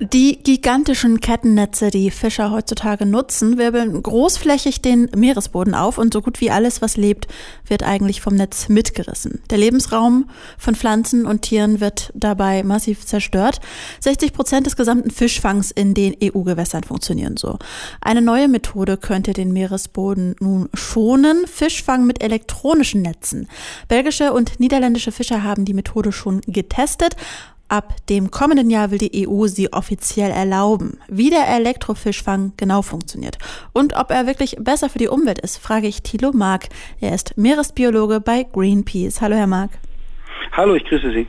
Die gigantischen Kettennetze, die Fischer heutzutage nutzen, wirbeln großflächig den Meeresboden auf und so gut wie alles, was lebt, wird eigentlich vom Netz mitgerissen. Der Lebensraum von Pflanzen und Tieren wird dabei massiv zerstört. 60 Prozent des gesamten Fischfangs in den EU-Gewässern funktionieren so. Eine neue Methode könnte den Meeresboden nun schonen. Fischfang mit elektronischen Netzen. Belgische und niederländische Fischer haben die Methode schon getestet Ab dem kommenden Jahr will die EU sie offiziell erlauben. Wie der Elektrofischfang genau funktioniert und ob er wirklich besser für die Umwelt ist, frage ich Thilo Mark. Er ist Meeresbiologe bei Greenpeace. Hallo, Herr Mark. Hallo, ich grüße Sie.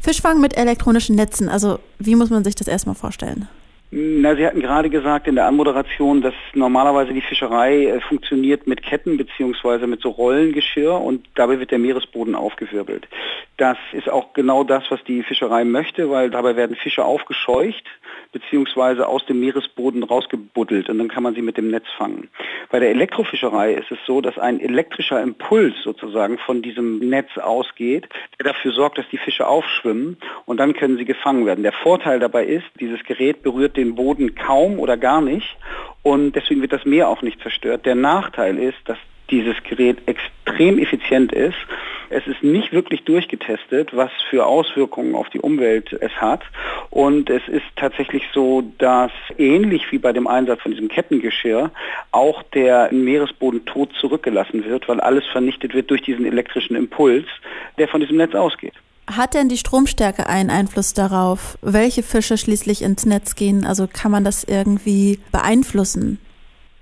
Fischfang mit elektronischen Netzen, also wie muss man sich das erstmal vorstellen? Na, Sie hatten gerade gesagt in der Anmoderation, dass normalerweise die Fischerei äh, funktioniert mit Ketten beziehungsweise mit so Rollengeschirr und dabei wird der Meeresboden aufgewirbelt. Das ist auch genau das, was die Fischerei möchte, weil dabei werden Fische aufgescheucht beziehungsweise aus dem Meeresboden rausgebuddelt und dann kann man sie mit dem Netz fangen. Bei der Elektrofischerei ist es so, dass ein elektrischer Impuls sozusagen von diesem Netz ausgeht, der dafür sorgt, dass die Fische aufschwimmen und dann können sie gefangen werden. Der Vorteil dabei ist, dieses Gerät berührt den Boden kaum oder gar nicht und deswegen wird das Meer auch nicht zerstört. Der Nachteil ist, dass dieses Gerät extrem effizient ist. Es ist nicht wirklich durchgetestet, was für Auswirkungen auf die Umwelt es hat. Und es ist tatsächlich so, dass ähnlich wie bei dem Einsatz von diesem Kettengeschirr auch der Meeresboden tot zurückgelassen wird, weil alles vernichtet wird durch diesen elektrischen Impuls, der von diesem Netz ausgeht. Hat denn die Stromstärke einen Einfluss darauf, welche Fische schließlich ins Netz gehen? Also kann man das irgendwie beeinflussen?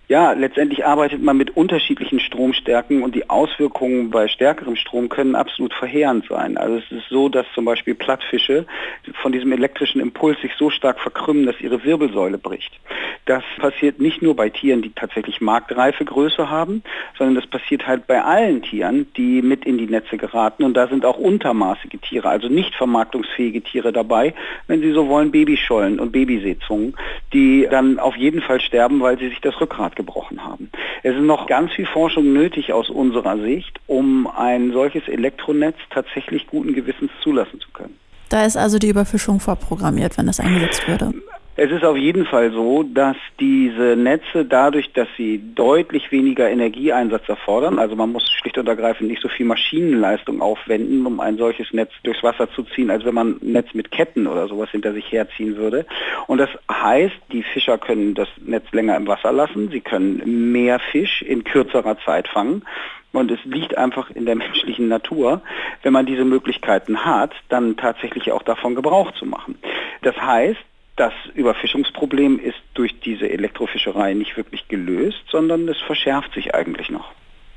Ja, letztendlich arbeitet man mit unterschiedlichen Stromstärken und die Auswirkungen bei stärkerem Strom können absolut verheerend sein. Also es ist so, dass zum Beispiel Plattfische von diesem elektrischen Impuls sich so stark verkrümmen, dass ihre Wirbelsäule bricht. Das passiert nicht nur bei Tieren, die tatsächlich marktreife Größe haben, sondern das passiert halt bei allen Tieren, die mit in die Netze geraten. Und da sind auch untermaßige Tiere, also nicht vermarktungsfähige Tiere dabei, wenn Sie so wollen, Babyschollen und Babyseezungen, die dann auf jeden Fall sterben, weil sie sich das Rückgrat gebrochen haben. Es ist noch ganz viel Forschung nötig aus unserer Sicht, um ein solches Elektronetz tatsächlich guten Gewissens zulassen zu können. Da ist also die Überfischung vorprogrammiert, wenn das eingesetzt würde. Es ist auf jeden Fall so, dass diese Netze dadurch, dass sie deutlich weniger Energieeinsatz erfordern, also man muss schlicht und ergreifend nicht so viel Maschinenleistung aufwenden, um ein solches Netz durchs Wasser zu ziehen, als wenn man ein Netz mit Ketten oder sowas hinter sich herziehen würde. Und das heißt, die Fischer können das Netz länger im Wasser lassen, sie können mehr Fisch in kürzerer Zeit fangen. Und es liegt einfach in der menschlichen Natur, wenn man diese Möglichkeiten hat, dann tatsächlich auch davon Gebrauch zu machen. Das heißt, das Überfischungsproblem ist durch diese Elektrofischerei nicht wirklich gelöst, sondern es verschärft sich eigentlich noch.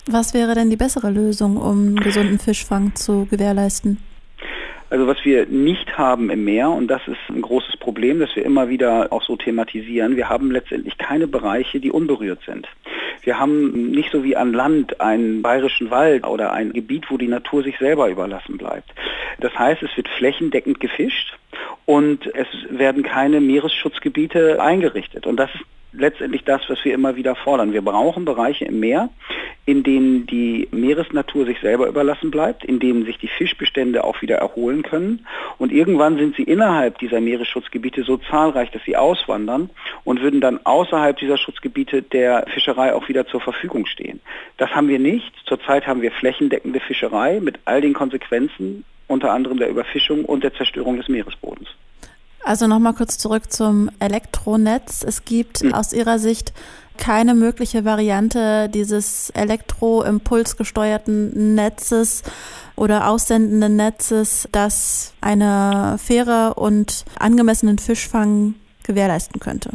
Was wäre denn die bessere Lösung, um gesunden Fischfang zu gewährleisten? Also was wir nicht haben im Meer, und das ist ein großes Problem, das wir immer wieder auch so thematisieren, wir haben letztendlich keine Bereiche, die unberührt sind. Wir haben nicht so wie an Land einen bayerischen Wald oder ein Gebiet, wo die Natur sich selber überlassen bleibt. Das heißt, es wird flächendeckend gefischt und es werden keine Meeresschutzgebiete eingerichtet. Und das ist letztendlich das, was wir immer wieder fordern. Wir brauchen Bereiche im Meer, in denen die Meeresnatur sich selber überlassen bleibt, in denen sich die Fischbestände auch wieder erholen können. Und irgendwann sind sie innerhalb dieser Meeresschutzgebiete so zahlreich, dass sie auswandern und würden dann außerhalb dieser Schutzgebiete der Fischerei auch wieder zur Verfügung stehen. Das haben wir nicht. Zurzeit haben wir flächendeckende Fischerei mit all den Konsequenzen, unter anderem der Überfischung und der Zerstörung des Meeresbodens. Also nochmal kurz zurück zum Elektronetz. Es gibt hm. aus Ihrer Sicht keine mögliche Variante dieses elektroimpulsgesteuerten Netzes oder aussendenden Netzes, das eine faire und angemessenen Fischfang gewährleisten könnte.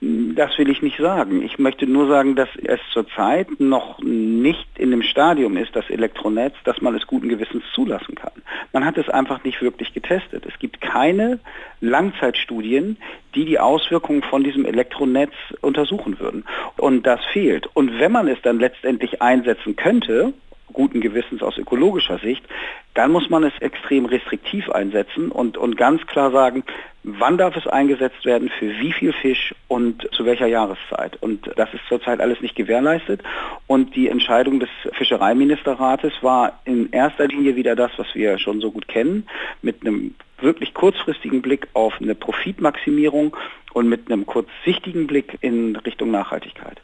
Das will ich nicht sagen. Ich möchte nur sagen, dass es zurzeit noch nicht in dem Stadium ist, das Elektronetz, dass man es guten Gewissens zulassen kann. Man hat es einfach nicht wirklich getestet. Es gibt keine Langzeitstudien, die die Auswirkungen von diesem Elektronetz untersuchen würden. Und das fehlt. Und wenn man es dann letztendlich einsetzen könnte, guten Gewissens aus ökologischer Sicht, dann muss man es extrem restriktiv einsetzen und, und ganz klar sagen, wann darf es eingesetzt werden, für wie viel Fisch und zu welcher Jahreszeit. Und das ist zurzeit alles nicht gewährleistet. Und die Entscheidung des Fischereiministerrates war in erster Linie wieder das, was wir schon so gut kennen, mit einem wirklich kurzfristigen Blick auf eine Profitmaximierung und mit einem kurzsichtigen Blick in Richtung Nachhaltigkeit.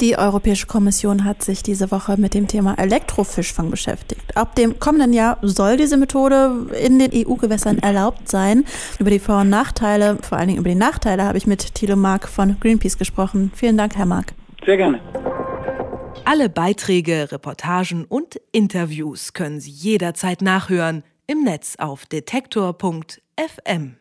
Die Europäische Kommission hat sich diese Woche mit dem Thema Elektrofischfang beschäftigt. Ab dem kommenden Jahr soll diese Methode in den EU-Gewässern erlaubt sein. Über die Vor- und Nachteile, vor allen Dingen über die Nachteile, habe ich mit Thilo Mark von Greenpeace gesprochen. Vielen Dank, Herr Mark. Sehr gerne. Alle Beiträge, Reportagen und Interviews können Sie jederzeit nachhören im Netz auf detektor.fm.